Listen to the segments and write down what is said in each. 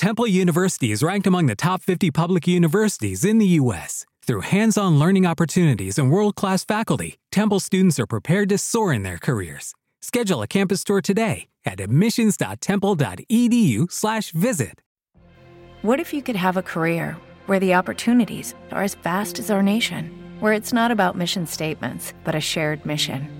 Temple University is ranked among the top 50 public universities in the U.S. Through hands on learning opportunities and world class faculty, Temple students are prepared to soar in their careers. Schedule a campus tour today at admissions.temple.edu/slash visit. What if you could have a career where the opportunities are as vast as our nation, where it's not about mission statements, but a shared mission?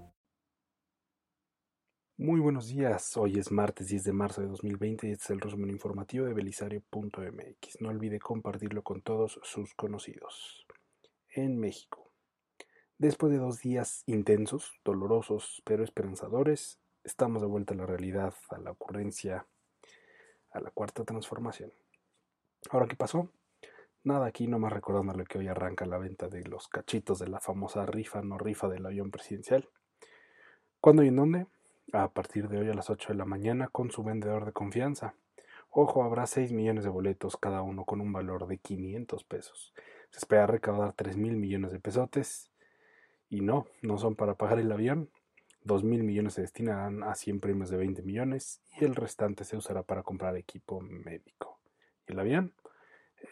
Muy buenos días, hoy es martes 10 de marzo de 2020 y este es el resumen informativo de belisario.mx. No olvide compartirlo con todos sus conocidos. En México. Después de dos días intensos, dolorosos, pero esperanzadores, estamos de vuelta a la realidad, a la ocurrencia, a la cuarta transformación. Ahora, ¿qué pasó? Nada aquí, nomás recordándole que hoy arranca la venta de los cachitos de la famosa rifa no rifa del avión presidencial. ¿Cuándo y en dónde? A partir de hoy a las 8 de la mañana con su vendedor de confianza. Ojo, habrá 6 millones de boletos, cada uno con un valor de 500 pesos. Se espera recaudar 3 mil millones de pesotes. Y no, no son para pagar el avión. 2 mil millones se destinarán a 100 premios de 20 millones y el restante se usará para comprar equipo médico. ¿Y el avión?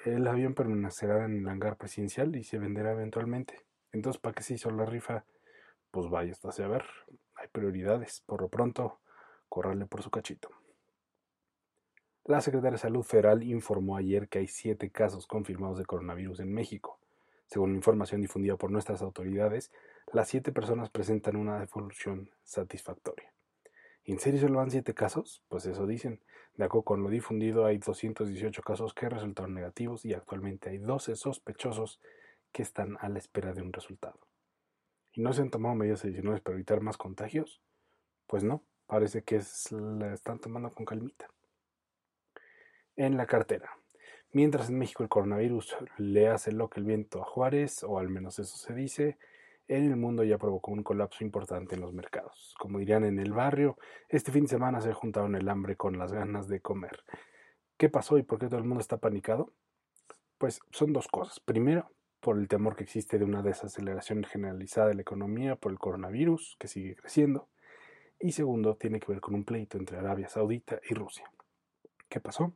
El avión permanecerá en el hangar presidencial y se venderá eventualmente. Entonces, ¿para qué se hizo la rifa? Pues vaya, hasta a ver prioridades. Por lo pronto, correrle por su cachito. La Secretaría de Salud Federal informó ayer que hay siete casos confirmados de coronavirus en México. Según información difundida por nuestras autoridades, las siete personas presentan una evolución satisfactoria. ¿En serio solo van siete casos? Pues eso dicen. De acuerdo con lo difundido, hay 218 casos que resultaron negativos y actualmente hay 12 sospechosos que están a la espera de un resultado. ¿Y no se han tomado medidas adicionales para evitar más contagios? Pues no, parece que la están tomando con calmita. En la cartera. Mientras en México el coronavirus le hace lo que el viento a Juárez, o al menos eso se dice, en el mundo ya provocó un colapso importante en los mercados. Como dirían en el barrio, este fin de semana se juntaron el hambre con las ganas de comer. ¿Qué pasó y por qué todo el mundo está panicado? Pues son dos cosas. Primero, por el temor que existe de una desaceleración generalizada de la economía por el coronavirus, que sigue creciendo. Y segundo, tiene que ver con un pleito entre Arabia Saudita y Rusia. ¿Qué pasó?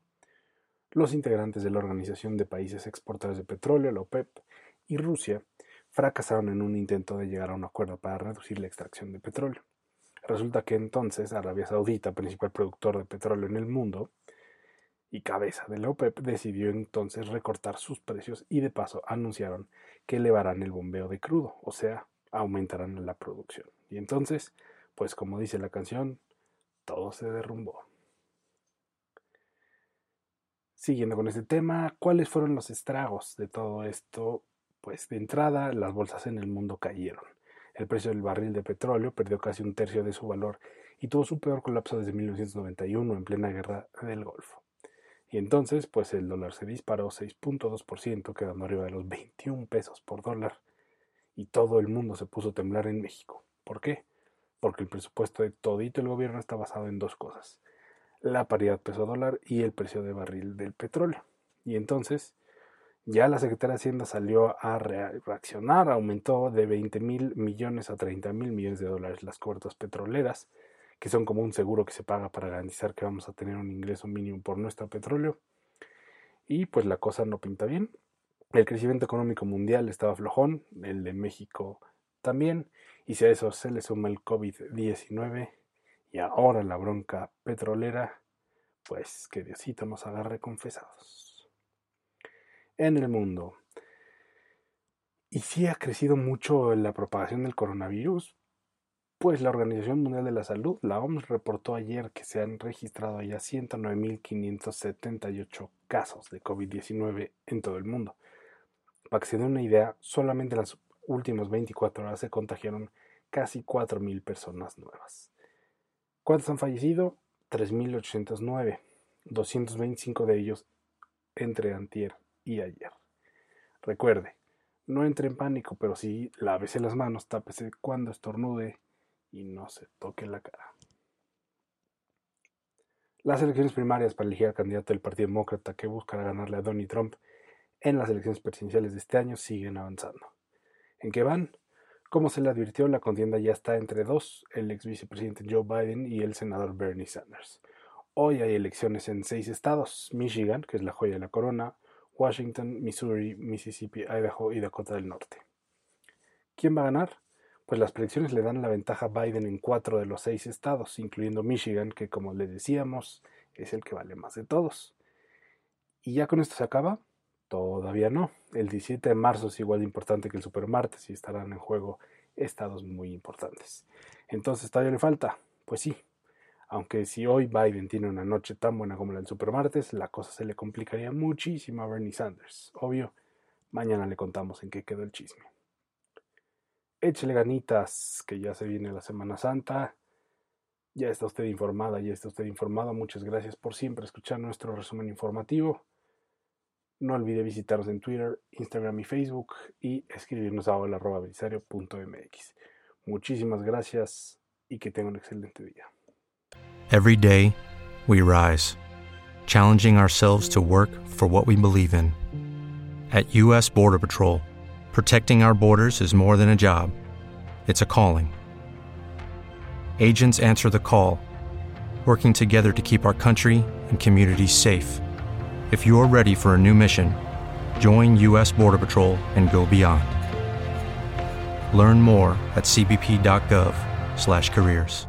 Los integrantes de la Organización de Países Exportadores de Petróleo, la OPEP, y Rusia fracasaron en un intento de llegar a un acuerdo para reducir la extracción de petróleo. Resulta que entonces Arabia Saudita, principal productor de petróleo en el mundo, y cabeza de la OPEP decidió entonces recortar sus precios y de paso anunciaron que elevarán el bombeo de crudo, o sea, aumentarán la producción. Y entonces, pues como dice la canción, todo se derrumbó. Siguiendo con este tema, ¿cuáles fueron los estragos de todo esto? Pues de entrada, las bolsas en el mundo cayeron. El precio del barril de petróleo perdió casi un tercio de su valor y tuvo su peor colapso desde 1991 en plena guerra del Golfo. Y entonces, pues el dólar se disparó 6.2%, quedando arriba de los 21 pesos por dólar. Y todo el mundo se puso a temblar en México. ¿Por qué? Porque el presupuesto de todito el gobierno está basado en dos cosas. La paridad peso-dólar y el precio de barril del petróleo. Y entonces, ya la Secretaría de Hacienda salió a reaccionar, aumentó de 20 mil millones a 30 mil millones de dólares las cobertas petroleras que son como un seguro que se paga para garantizar que vamos a tener un ingreso mínimo por nuestro petróleo. Y pues la cosa no pinta bien. El crecimiento económico mundial estaba flojón, el de México también, y si a eso se le suma el COVID-19 y ahora la bronca petrolera, pues que Diosito nos agarre confesados. En el mundo. ¿Y si ha crecido mucho la propagación del coronavirus? Pues la Organización Mundial de la Salud, la OMS, reportó ayer que se han registrado ya 109.578 casos de COVID-19 en todo el mundo. Para que se den una idea, solamente en las últimas 24 horas se contagiaron casi 4.000 personas nuevas. ¿Cuántos han fallecido? 3.809, 225 de ellos entre antier y ayer. Recuerde, no entre en pánico, pero sí lávese las manos, tápese cuando estornude y no se toque la cara. Las elecciones primarias para elegir al candidato del Partido Demócrata que buscará ganarle a Donald Trump en las elecciones presidenciales de este año siguen avanzando. ¿En qué van? Como se le advirtió, la contienda ya está entre dos, el ex vicepresidente Joe Biden y el senador Bernie Sanders. Hoy hay elecciones en seis estados, Michigan, que es la joya de la corona, Washington, Missouri, Mississippi, Idaho y Dakota del Norte. ¿Quién va a ganar? Pues las predicciones le dan la ventaja a Biden en cuatro de los seis estados, incluyendo Michigan, que como le decíamos, es el que vale más de todos. ¿Y ya con esto se acaba? Todavía no. El 17 de marzo es igual de importante que el supermartes y estarán en juego estados muy importantes. Entonces, ¿todavía le falta? Pues sí. Aunque si hoy Biden tiene una noche tan buena como la del supermartes, la cosa se le complicaría muchísimo a Bernie Sanders. Obvio, mañana le contamos en qué quedó el chisme échele ganitas, que ya se viene la Semana Santa. Ya está usted informada, ya está usted informado. Muchas gracias por siempre escuchar nuestro resumen informativo. No olvide visitarnos en Twitter, Instagram y Facebook y escribirnos a hola.belisario.mx. Muchísimas gracias y que tenga un excelente día. Every day, we rise, challenging ourselves to work for what we believe in. At U.S. Border Patrol, Protecting our borders is more than a job, it's a calling. Agents answer the call, working together to keep our country and communities safe. If you are ready for a new mission, join U.S. Border Patrol and go beyond. Learn more at cbp.gov/careers.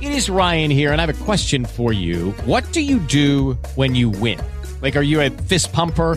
It is Ryan here, and I have a question for you. What do you do when you win? Like, are you a fist pumper?